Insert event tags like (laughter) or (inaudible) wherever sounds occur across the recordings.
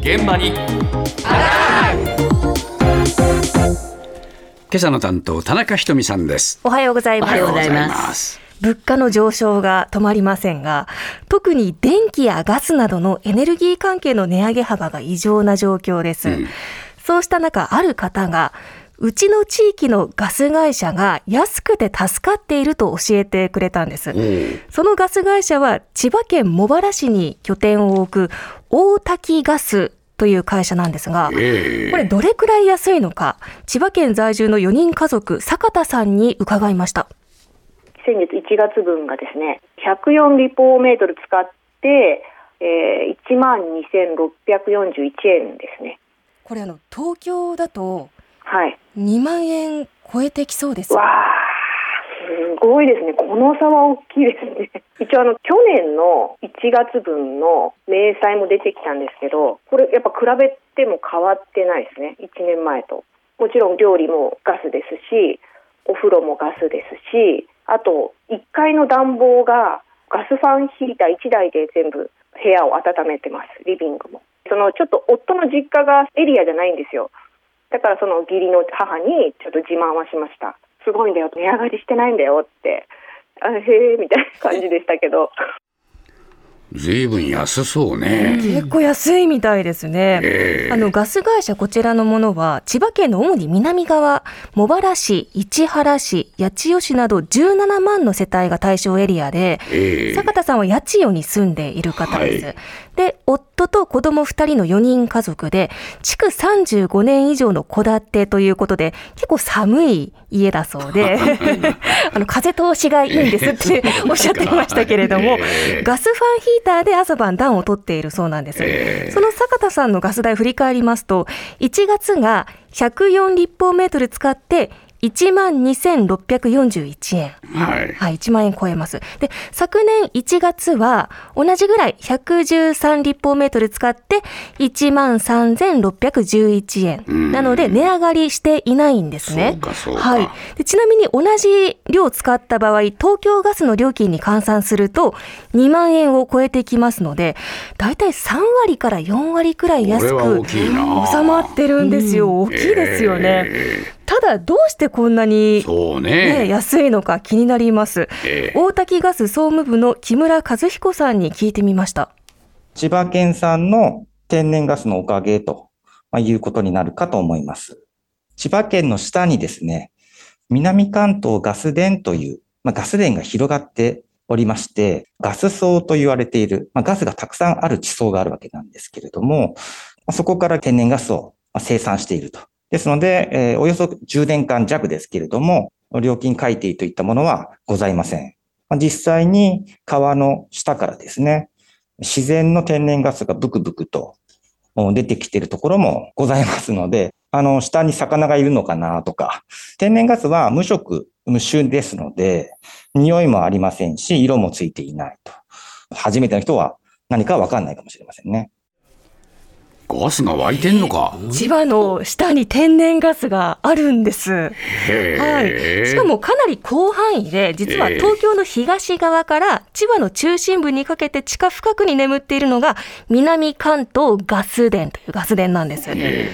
現場に今朝の担当田中ひとみさんですおはようございます。おはようございます物価の上昇が止まりませんが、特に電気やガスなどのエネルギー関係の値上げ幅が異常な状況です。うんそうした中、ある方が、うちの地域のガス会社が安くて助かっていると教えてくれたんです。そのガス会社は千葉県茂原市に拠点を置く大滝ガスという会社なんですが、ええこれどれくらい安いのか、千葉県在住の4人家族、坂田さんに伺いました。先月1月分がですね104立方メートル使って、えー、1万2641円ですねこれあの東京だとはい。2万円超えてきそうです。わあすごいですね。この差は大きいですね。(laughs) 一応あの去年の1月分の明細も出てきたんですけどこれやっぱ比べても変わってないですね。1年前と。もちろん料理もガスですしお風呂もガスですしあと1階の暖房がガスファンヒーター1台で全部部屋を温めてます。リビングも。そのちょっと夫の実家がエリアじゃないんですよだからその義理の母にちょっと自慢はしました。すごいんだよ。値上がりしてないんだよって。あへえみたいな感じでしたけど。ずいぶん安そうね、結構安いみたいですね。ええ。あのガス会社こちらのものは千葉県の主に南側、茂原市、市原市、八千代市など17万の世帯が対象エリアで、ええ。坂田さんは八千代に住んでいる方です。はいで、夫と子供2人の4人家族で、築35年以上の戸建てということで、結構寒い家だそうで、(laughs) あの風通しがいいんですって (laughs) おっしゃっていましたけれども、ええガスファンヒーターで朝晩暖を取っているそうなんです。ええその坂田さんのガス代振り返りますと、1月が104立方メートル使って、1万2641円。はいはい、1万円超えます。で、昨年1月は同じぐらい113立方メートル使って1万3611円。うんなので値上がりしていないんですね。そうかそうかはい。でちなみに同じ量使った場合、東京ガスの料金に換算すると2万円を超えてきますので、だいたい3割から4割くらい安く収まってるんですよ。大きいですよね。えただ、どうしてこんなえにそうね、ね安いのか気になります。ええ大滝ガス総務部の木村和彦さんに聞いてみました。千葉県産の天然ガスのおかげとまあいうことになるかと思います。千葉県の下にですね、南関東ガス田という、まあ、ガス田が広がっておりまして、ガス層と言われている、まあ、ガスがたくさんある地層があるわけなんですけれども、まあそこから天然ガスをまあ生産していると。ですので、えーおよそ10年間弱ですけれども、料金改定といったものはございません。実際に川の下からですね、自然の天然ガスがブクブクと出てきているところもございますので、あの、下に魚がいるのかなとか、天然ガスは無色、無臭ですので、匂いもありませんし、色もついていないと。初めての人は何かわかんないかもしれませんね。ガスが湧いてんのか千葉の下に天然ガスがあるんです。はい。しかもかなり広範囲で、実は東京の東側から千葉の中心部にかけて地下深くに眠っているのが南関東ガス田というガス田なんです。で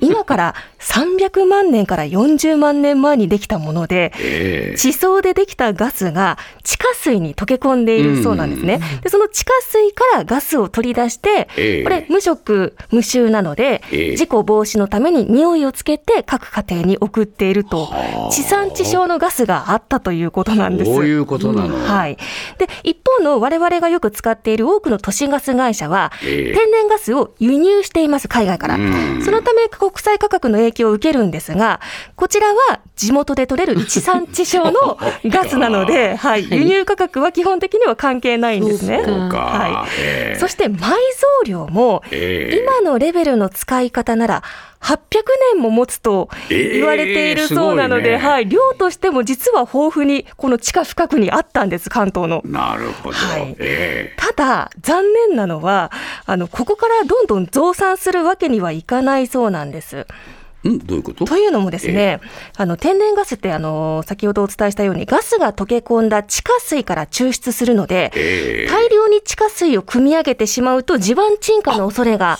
今から300万年から40万年前にできたもので、ええ地層でできたガスが地下水に溶け込んでいるそうなんですね。で、その地下水からガスを取り出して、ええこれ無色無臭なので、ええ。事故防止のために匂いをつけて各家庭に送っていると、地産地消のガスがあったということなんです。こういうことなの、はい。で、一方の我々がよく使っている多くの都市ガス会社は、ええ。天然ガスを輸入しています、海外から。うん。そのため国際価格の影響を受けるんですが、こちらは地元で取れる地産地消のガスなので、(laughs) はい、輸入価格は基本的には関係ないんですね。そうか、はええ。そして埋蔵量も、ええ。今のレベルの使い方なら、800年も持つと言われているそうなので、ええすごいね。はい、量としても実は豊富にこの地下深くにあったんです、関東の。なるほど、はい。ええ。ただ、残念なのは、あの、ここからどんどん増産するわけにはいかないそうなんです。んどういうこと？というのもですね、あの天然ガスってあの先ほどお伝えしたようにガスが溶け込んだ地下水から抽出するので、ええ。大量に地下水を汲み上げてしまうと地盤沈下の恐れが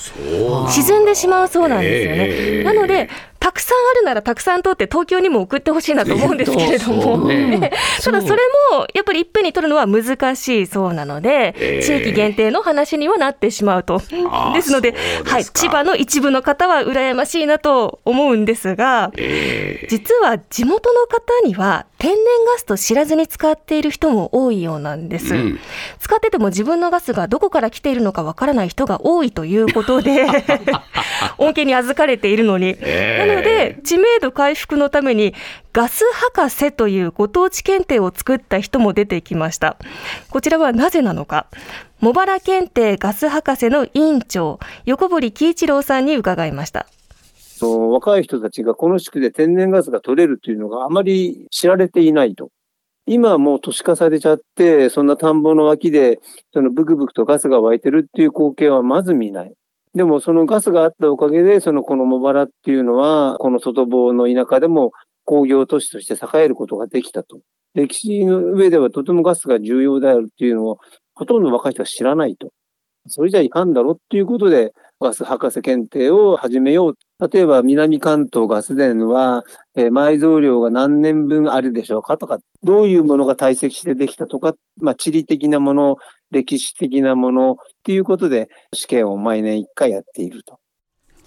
沈んでしまうそうなんですよね。ええ。なのでたくさんあるならたくさん取って東京にも送ってほしいなと思うんですけれどそも、うね。ただそれもやっぱりいっぺんに取るのは難しいそうなので、ええ。地域限定の話にはなってしまうと。ですのではい、千葉の一部の方は羨ましいなと思うんですが、ええ。実は地元の方には天然ガスと知らずに使っている人も多いようなんです。うん。使ってても自分のガスがどこから来ているのかわからない人が多いということで (laughs) 恩恵に預かれているのに、ええ。なので知名度回復のためにガス博士というご当地検定を作った人も出てきました。こちらはなぜなのか。茂原検定ガス博士の委員長横堀喜一郎さんに伺いましたそう若い人たちがこの地区で天然ガスが取れるというのがあまり知られていないと。今はもう都市化されちゃって、そんな田んぼの脇で、そのブクブクとガスが湧いてるっていう光景はまず見ない。でもそのガスがあったおかげで、そのこの茂原っていうのは、この外房の田舎でも工業都市として栄えることができたと。歴史の上ではとてもガスが重要であるっていうのを、ほとんど若い人は知らないと。それじゃいかんだろうっていうことで、ガス博士検定を始めよう。例えば、南関東ガス田は、えー埋蔵量が何年分あるでしょうかとか、どういうものが堆積してできたとか、まあ、地理的なもの、歴史的なものっていうことで、試験を毎年1回やっていると。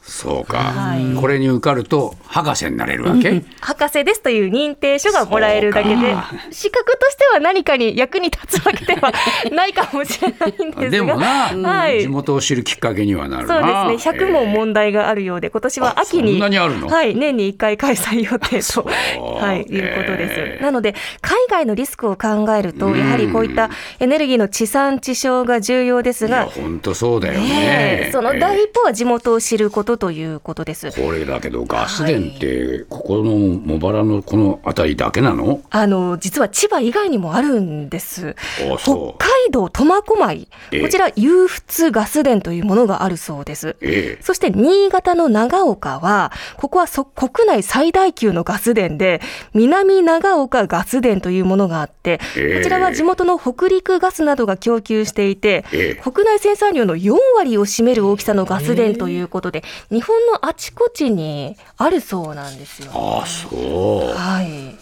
そうか、はい。これに受かると博士になれるわけ？博士ですという認定書がもらえるだけで資格としては何かに役に立つわけではないかもしれないんですが。でもな、はい。地元を知るきっかけにはなるそうなですね。100問問題があるようで今年は秋あにはい、年に1回開催予定と、う。はい、いうことでええす。なので海外のリスクを考えるとやはりこういったエネルギーの地産地消が重要ですが、本当そうだよね。ねえその第一歩は地元を知ることということです。これだけどガス田ってここの茂原のこの辺りだけなの？あの実は千葉以外にもあるんです。あ北海道苫小牧、ええ。こちら湧出ガス田というものがあるそうです。ええ。そして新潟の長岡は、ここはそ国内最大級のガス田で、南長岡ガス田というものがあって、ええ。こちらは地元の北陸ガスなどが供給していて、ええ。国内生産量の4割を占める大きさのガス田ということで、日本のあちこちにあるそうなんですよ。あそうはい。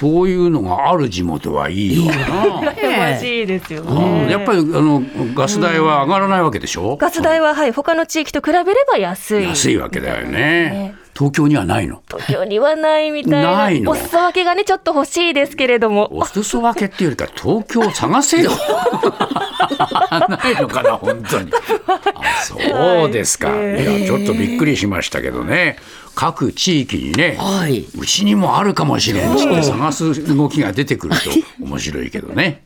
そういうのがある地元はいいわな。羨ましいですようんね。やっぱりあのガス代は上がらないわけでしょ、ガス代は、はい、他の地域と比べれば安い。安いわけだよねね東京にはないの？東京にはないみたいな。ないの？お裾分けがね、ちょっと欲しいですけれども。お裾分けっていうよりか東京を探せよ。ないのかな本当に。あそうですか、はい。い、やちょっとびっくりしましたけどね。各地域にねはい。うちにもあるかもしれんって探す動きが出てくると面白いけどね